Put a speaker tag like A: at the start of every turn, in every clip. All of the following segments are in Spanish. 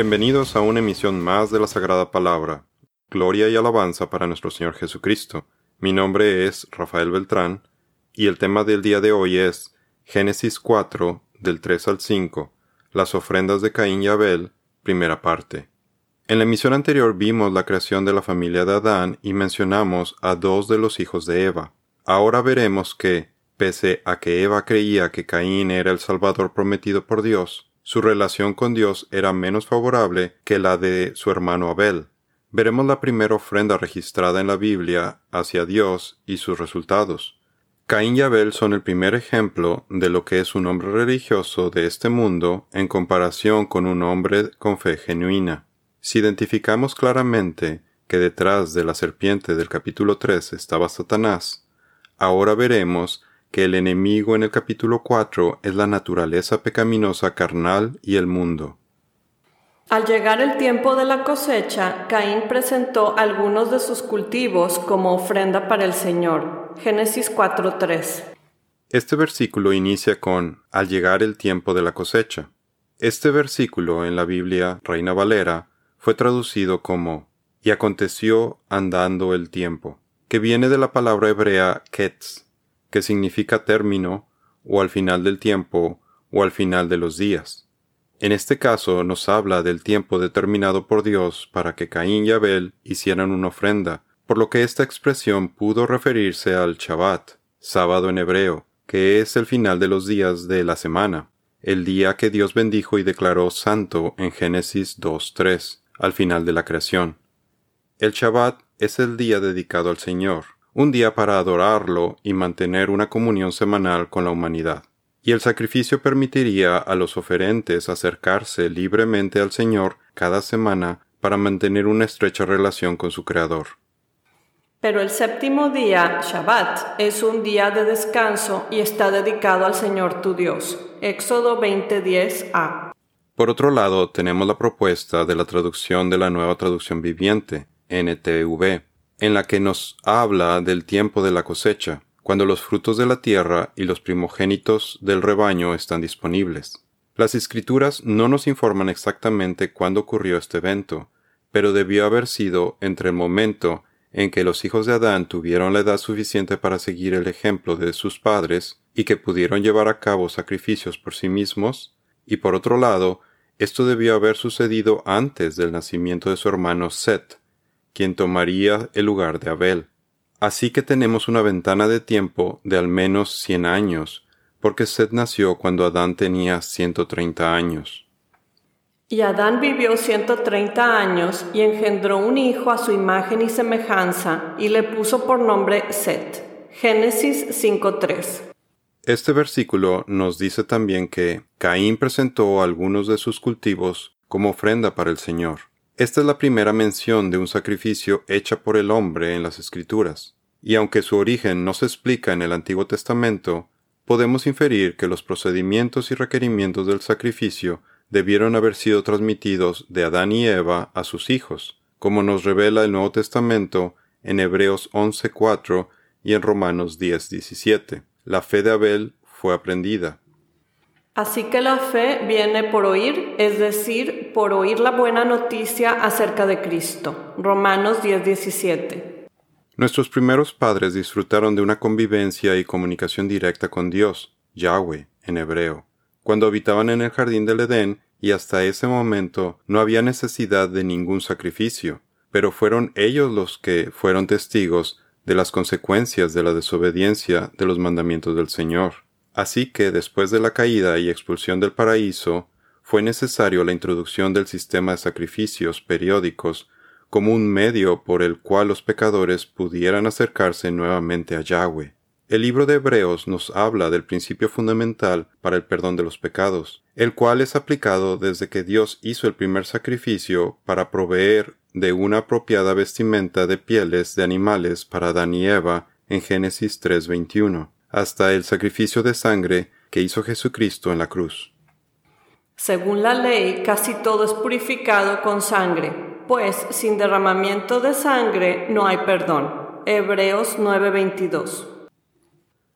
A: Bienvenidos a una emisión más de la Sagrada Palabra. Gloria y alabanza para nuestro Señor Jesucristo. Mi nombre es Rafael Beltrán y el tema del día de hoy es Génesis 4 del 3 al 5, las ofrendas de Caín y Abel, primera parte. En la emisión anterior vimos la creación de la familia de Adán y mencionamos a dos de los hijos de Eva. Ahora veremos que, pese a que Eva creía que Caín era el Salvador prometido por Dios, su relación con Dios era menos favorable que la de su hermano Abel. Veremos la primera ofrenda registrada en la Biblia hacia Dios y sus resultados. Caín y Abel son el primer ejemplo de lo que es un hombre religioso de este mundo en comparación con un hombre con fe genuina. Si identificamos claramente que detrás de la serpiente del capítulo 3 estaba Satanás, ahora veremos que el enemigo en el capítulo 4 es la naturaleza pecaminosa carnal y el mundo.
B: Al llegar el tiempo de la cosecha, Caín presentó algunos de sus cultivos como ofrenda para el Señor. Génesis 4:3.
A: Este versículo inicia con al llegar el tiempo de la cosecha. Este versículo en la Biblia Reina Valera fue traducido como y aconteció andando el tiempo, que viene de la palabra hebrea ketz, que significa término, o al final del tiempo, o al final de los días. En este caso nos habla del tiempo determinado por Dios para que Caín y Abel hicieran una ofrenda, por lo que esta expresión pudo referirse al Shabbat, sábado en hebreo, que es el final de los días de la semana, el día que Dios bendijo y declaró santo en Génesis 2.3, al final de la creación. El Shabbat es el día dedicado al Señor, un día para adorarlo y mantener una comunión semanal con la humanidad. Y el sacrificio permitiría a los oferentes acercarse libremente al Señor cada semana para mantener una estrecha relación con su Creador.
B: Pero el séptimo día, Shabbat, es un día de descanso y está dedicado al Señor tu Dios. Éxodo 20:10a.
A: Por otro lado, tenemos la propuesta de la traducción de la nueva traducción viviente, NTV, en la que nos habla del tiempo de la cosecha, cuando los frutos de la tierra y los primogénitos del rebaño están disponibles. Las escrituras no nos informan exactamente cuándo ocurrió este evento, pero debió haber sido entre el momento en que los hijos de Adán tuvieron la edad suficiente para seguir el ejemplo de sus padres y que pudieron llevar a cabo sacrificios por sí mismos, y por otro lado, esto debió haber sucedido antes del nacimiento de su hermano Set, quien tomaría el lugar de Abel. Así que tenemos una ventana de tiempo de al menos cien años, porque Seth nació cuando Adán tenía ciento treinta años.
B: Y Adán vivió ciento treinta años y engendró un hijo a su imagen y semejanza y le puso por nombre Set. Génesis 5.3.
A: Este versículo nos dice también que Caín presentó algunos de sus cultivos como ofrenda para el Señor. Esta es la primera mención de un sacrificio hecha por el hombre en las Escrituras, y aunque su origen no se explica en el Antiguo Testamento, podemos inferir que los procedimientos y requerimientos del sacrificio debieron haber sido transmitidos de Adán y Eva a sus hijos, como nos revela el Nuevo Testamento en Hebreos 11.4 y en Romanos 10.17. La fe de Abel fue aprendida,
B: Así que la fe viene por oír, es decir, por oír la buena noticia acerca de Cristo. Romanos 10:17.
A: Nuestros primeros padres disfrutaron de una convivencia y comunicación directa con Dios, Yahweh, en hebreo, cuando habitaban en el jardín del Edén y hasta ese momento no había necesidad de ningún sacrificio, pero fueron ellos los que fueron testigos de las consecuencias de la desobediencia de los mandamientos del Señor. Así que después de la caída y expulsión del paraíso, fue necesario la introducción del sistema de sacrificios periódicos como un medio por el cual los pecadores pudieran acercarse nuevamente a Yahweh. El libro de Hebreos nos habla del principio fundamental para el perdón de los pecados, el cual es aplicado desde que Dios hizo el primer sacrificio para proveer de una apropiada vestimenta de pieles de animales para Adán y Eva en Génesis 3:21 hasta el sacrificio de sangre que hizo Jesucristo en la cruz.
B: Según la ley, casi todo es purificado con sangre, pues sin derramamiento de sangre no hay perdón. Hebreos 9:22.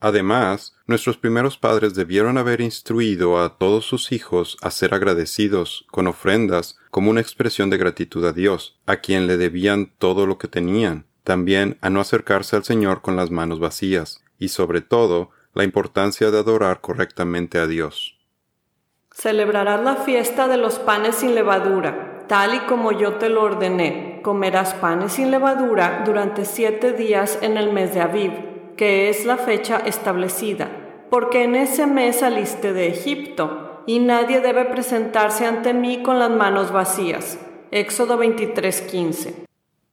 A: Además, nuestros primeros padres debieron haber instruido a todos sus hijos a ser agradecidos con ofrendas como una expresión de gratitud a Dios, a quien le debían todo lo que tenían, también a no acercarse al Señor con las manos vacías, y sobre todo la importancia de adorar correctamente a Dios.
B: Celebrarás la fiesta de los panes sin levadura, tal y como yo te lo ordené. Comerás panes sin levadura durante siete días en el mes de Aviv, que es la fecha establecida, porque en ese mes saliste de Egipto, y nadie debe presentarse ante mí con las manos vacías. Éxodo 23:15.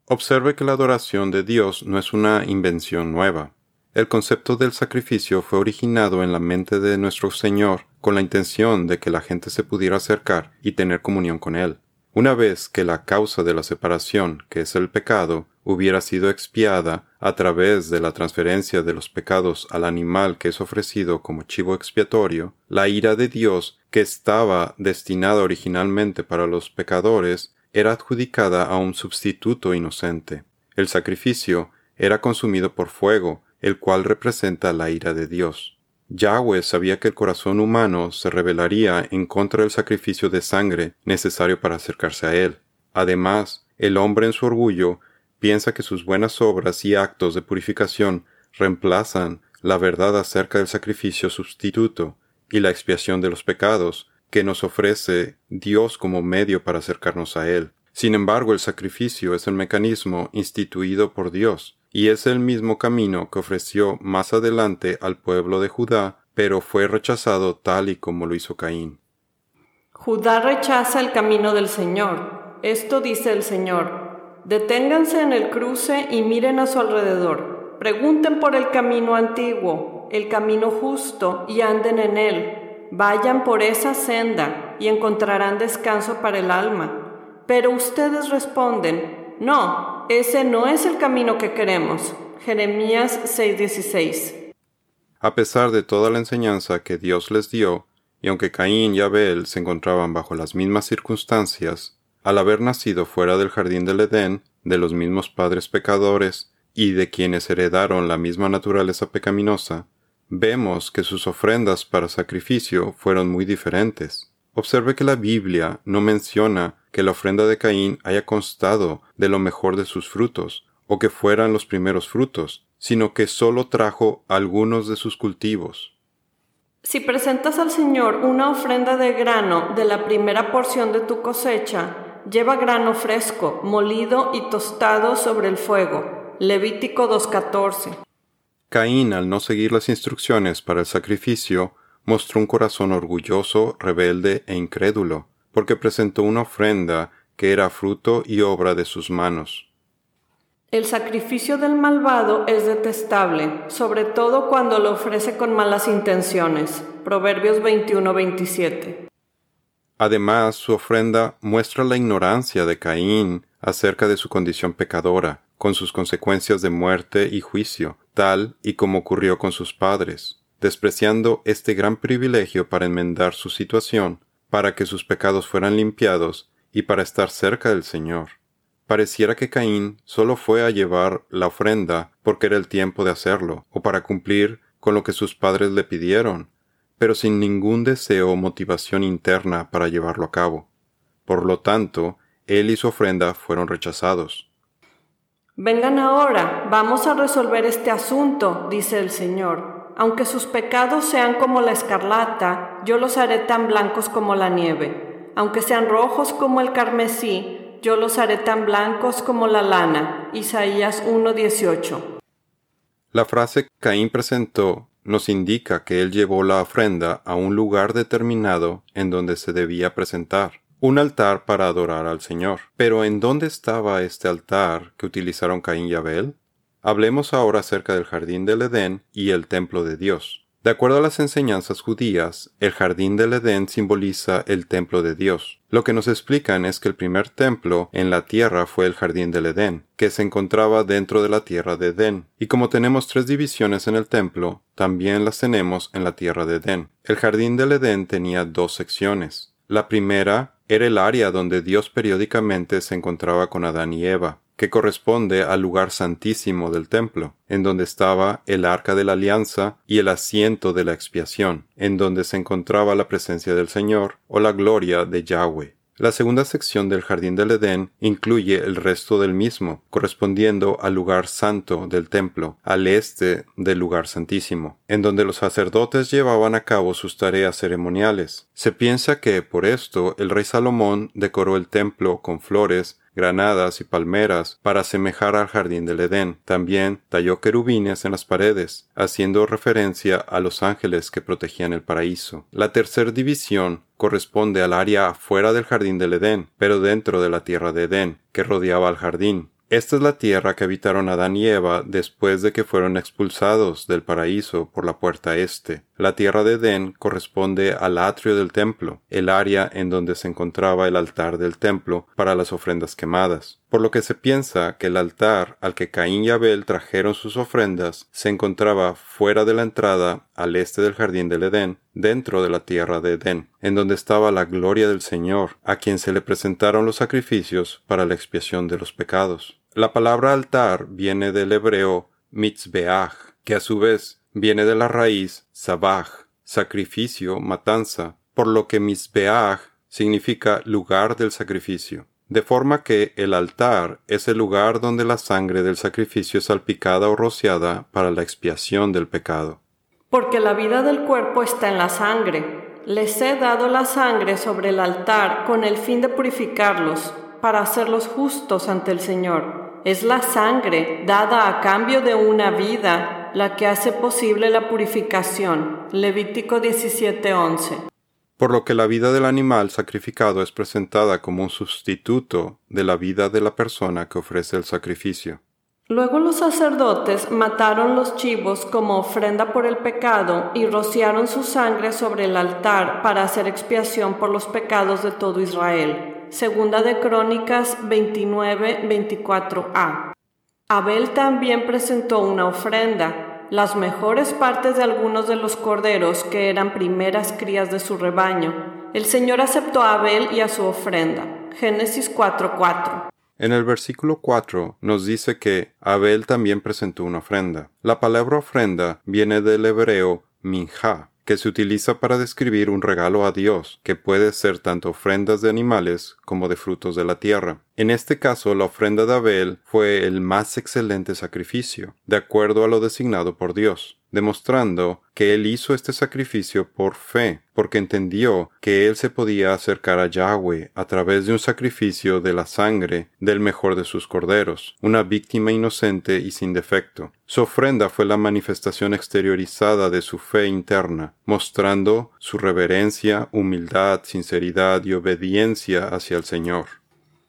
A: Observe que la adoración de Dios no es una invención nueva. El concepto del sacrificio fue originado en la mente de nuestro Señor con la intención de que la gente se pudiera acercar y tener comunión con Él. Una vez que la causa de la separación, que es el pecado, hubiera sido expiada a través de la transferencia de los pecados al animal que es ofrecido como chivo expiatorio, la ira de Dios, que estaba destinada originalmente para los pecadores, era adjudicada a un sustituto inocente. El sacrificio era consumido por fuego, el cual representa la ira de Dios. Yahweh sabía que el corazón humano se rebelaría en contra del sacrificio de sangre necesario para acercarse a Él. Además, el hombre en su orgullo piensa que sus buenas obras y actos de purificación reemplazan la verdad acerca del sacrificio sustituto y la expiación de los pecados que nos ofrece Dios como medio para acercarnos a Él. Sin embargo, el sacrificio es el mecanismo instituido por Dios, y es el mismo camino que ofreció más adelante al pueblo de Judá, pero fue rechazado tal y como lo hizo Caín.
B: Judá rechaza el camino del Señor. Esto dice el Señor. Deténganse en el cruce y miren a su alrededor. Pregunten por el camino antiguo, el camino justo, y anden en él. Vayan por esa senda y encontrarán descanso para el alma. Pero ustedes responden, no, ese no es el camino que queremos. Jeremías 6:16.
A: A pesar de toda la enseñanza que Dios les dio, y aunque Caín y Abel se encontraban bajo las mismas circunstancias, al haber nacido fuera del jardín del Edén, de los mismos padres pecadores, y de quienes heredaron la misma naturaleza pecaminosa, vemos que sus ofrendas para sacrificio fueron muy diferentes. Observe que la Biblia no menciona que la ofrenda de Caín haya constado de lo mejor de sus frutos, o que fueran los primeros frutos, sino que sólo trajo algunos de sus cultivos.
B: Si presentas al Señor una ofrenda de grano de la primera porción de tu cosecha, lleva grano fresco, molido y tostado sobre el fuego. Levítico 2.14.
A: Caín, al no seguir las instrucciones para el sacrificio, mostró un corazón orgulloso, rebelde e incrédulo, porque presentó una ofrenda que era fruto y obra de sus manos.
B: El sacrificio del malvado es detestable, sobre todo cuando lo ofrece con malas intenciones. Proverbios 21-27.
A: Además, su ofrenda muestra la ignorancia de Caín acerca de su condición pecadora, con sus consecuencias de muerte y juicio, tal y como ocurrió con sus padres despreciando este gran privilegio para enmendar su situación, para que sus pecados fueran limpiados y para estar cerca del Señor. Pareciera que Caín solo fue a llevar la ofrenda porque era el tiempo de hacerlo, o para cumplir con lo que sus padres le pidieron, pero sin ningún deseo o motivación interna para llevarlo a cabo. Por lo tanto, él y su ofrenda fueron rechazados.
B: Vengan ahora, vamos a resolver este asunto, dice el Señor aunque sus pecados sean como la escarlata, yo los haré tan blancos como la nieve. Aunque sean rojos como el carmesí, yo los haré tan blancos como la lana. Isaías 1:18.
A: La frase Caín presentó nos indica que él llevó la ofrenda a un lugar determinado en donde se debía presentar, un altar para adorar al Señor. Pero ¿en dónde estaba este altar que utilizaron Caín y Abel? Hablemos ahora acerca del jardín del Edén y el templo de Dios. De acuerdo a las enseñanzas judías, el jardín del Edén simboliza el templo de Dios. Lo que nos explican es que el primer templo en la tierra fue el jardín del Edén, que se encontraba dentro de la tierra de Edén. Y como tenemos tres divisiones en el templo, también las tenemos en la tierra de Edén. El jardín del Edén tenía dos secciones. La primera era el área donde Dios periódicamente se encontraba con Adán y Eva. Que corresponde al lugar santísimo del templo, en donde estaba el arca de la alianza y el asiento de la expiación, en donde se encontraba la presencia del Señor o la gloria de Yahweh. La segunda sección del jardín del Edén incluye el resto del mismo, correspondiendo al lugar santo del templo, al este del lugar santísimo, en donde los sacerdotes llevaban a cabo sus tareas ceremoniales. Se piensa que, por esto, el rey Salomón decoró el templo con flores, granadas y palmeras para asemejar al jardín del Edén. También talló querubines en las paredes, haciendo referencia a los ángeles que protegían el paraíso. La tercera división corresponde al área fuera del jardín del Edén, pero dentro de la tierra de Edén, que rodeaba al jardín. Esta es la tierra que habitaron Adán y Eva después de que fueron expulsados del paraíso por la puerta este. La tierra de Edén corresponde al atrio del templo, el área en donde se encontraba el altar del templo para las ofrendas quemadas. Por lo que se piensa que el altar al que Caín y Abel trajeron sus ofrendas se encontraba fuera de la entrada al este del jardín del Edén, dentro de la tierra de Edén, en donde estaba la gloria del Señor, a quien se le presentaron los sacrificios para la expiación de los pecados. La palabra altar viene del hebreo mitzbeach, que a su vez viene de la raíz sabach, sacrificio, matanza, por lo que mitzbeach significa lugar del sacrificio. De forma que el altar es el lugar donde la sangre del sacrificio es salpicada o rociada para la expiación del pecado.
B: Porque la vida del cuerpo está en la sangre. Les he dado la sangre sobre el altar con el fin de purificarlos, para hacerlos justos ante el Señor es la sangre dada a cambio de una vida la que hace posible la purificación. Levítico 17:11.
A: Por lo que la vida del animal sacrificado es presentada como un sustituto de la vida de la persona que ofrece el sacrificio.
B: Luego los sacerdotes mataron los chivos como ofrenda por el pecado y rociaron su sangre sobre el altar para hacer expiación por los pecados de todo Israel. Segunda de Crónicas 29, 24a. Abel también presentó una ofrenda, las mejores partes de algunos de los corderos que eran primeras crías de su rebaño. El Señor aceptó a Abel y a su ofrenda. Génesis 4:4.
A: En el versículo 4 nos dice que Abel también presentó una ofrenda. La palabra ofrenda viene del hebreo minja, que se utiliza para describir un regalo a Dios, que puede ser tanto ofrendas de animales como de frutos de la tierra. En este caso, la ofrenda de Abel fue el más excelente sacrificio, de acuerdo a lo designado por Dios demostrando que él hizo este sacrificio por fe, porque entendió que él se podía acercar a Yahweh a través de un sacrificio de la sangre del mejor de sus corderos, una víctima inocente y sin defecto. Su ofrenda fue la manifestación exteriorizada de su fe interna, mostrando su reverencia, humildad, sinceridad y obediencia hacia el Señor.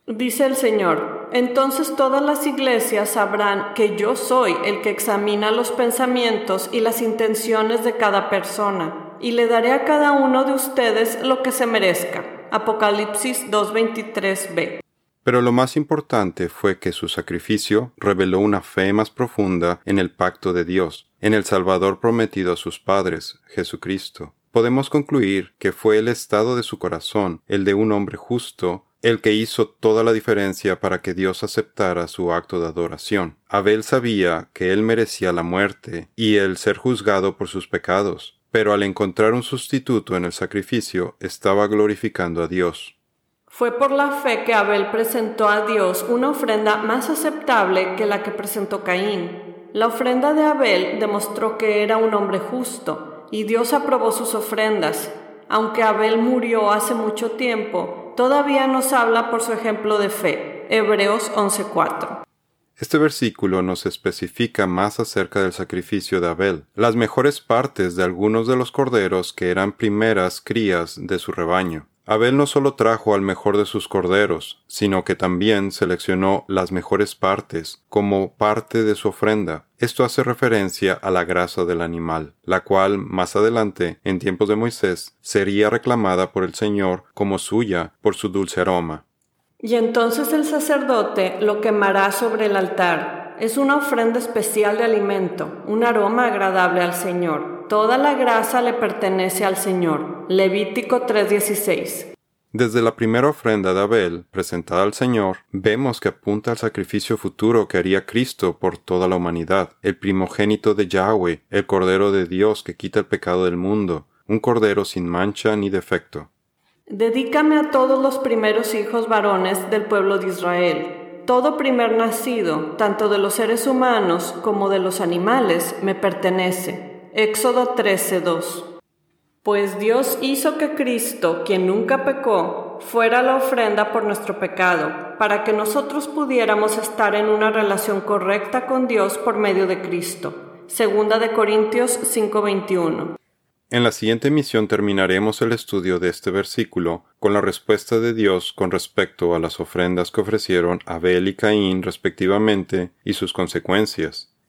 B: Dice el Señor, entonces todas las iglesias sabrán que yo soy el que examina los pensamientos y las intenciones de cada persona, y le daré a cada uno de ustedes lo que se merezca. Apocalipsis 2.23b.
A: Pero lo más importante fue que su sacrificio reveló una fe más profunda en el pacto de Dios, en el Salvador prometido a sus padres, Jesucristo. Podemos concluir que fue el estado de su corazón, el de un hombre justo, el que hizo toda la diferencia para que Dios aceptara su acto de adoración. Abel sabía que él merecía la muerte y el ser juzgado por sus pecados, pero al encontrar un sustituto en el sacrificio estaba glorificando a Dios.
B: Fue por la fe que Abel presentó a Dios una ofrenda más aceptable que la que presentó Caín. La ofrenda de Abel demostró que era un hombre justo, y Dios aprobó sus ofrendas. Aunque Abel murió hace mucho tiempo, todavía nos habla por su ejemplo de fe. Hebreos 11:4.
A: Este versículo nos especifica más acerca del sacrificio de Abel, las mejores partes de algunos de los corderos que eran primeras crías de su rebaño. Abel no solo trajo al mejor de sus corderos, sino que también seleccionó las mejores partes como parte de su ofrenda. Esto hace referencia a la grasa del animal, la cual más adelante, en tiempos de Moisés, sería reclamada por el Señor como suya por su dulce aroma.
B: Y entonces el sacerdote lo quemará sobre el altar. Es una ofrenda especial de alimento, un aroma agradable al Señor. Toda la grasa le pertenece al Señor. Levítico 3:16.
A: Desde la primera ofrenda de Abel, presentada al Señor, vemos que apunta al sacrificio futuro que haría Cristo por toda la humanidad, el primogénito de Yahweh, el Cordero de Dios que quita el pecado del mundo, un Cordero sin mancha ni defecto.
B: Dedícame a todos los primeros hijos varones del pueblo de Israel. Todo primer nacido, tanto de los seres humanos como de los animales, me pertenece. Éxodo 13:2 pues Dios hizo que Cristo, quien nunca pecó, fuera la ofrenda por nuestro pecado, para que nosotros pudiéramos estar en una relación correcta con Dios por medio de Cristo. Segunda de Corintios 5:21.
A: En la siguiente emisión terminaremos el estudio de este versículo con la respuesta de Dios con respecto a las ofrendas que ofrecieron Abel y Caín respectivamente y sus consecuencias.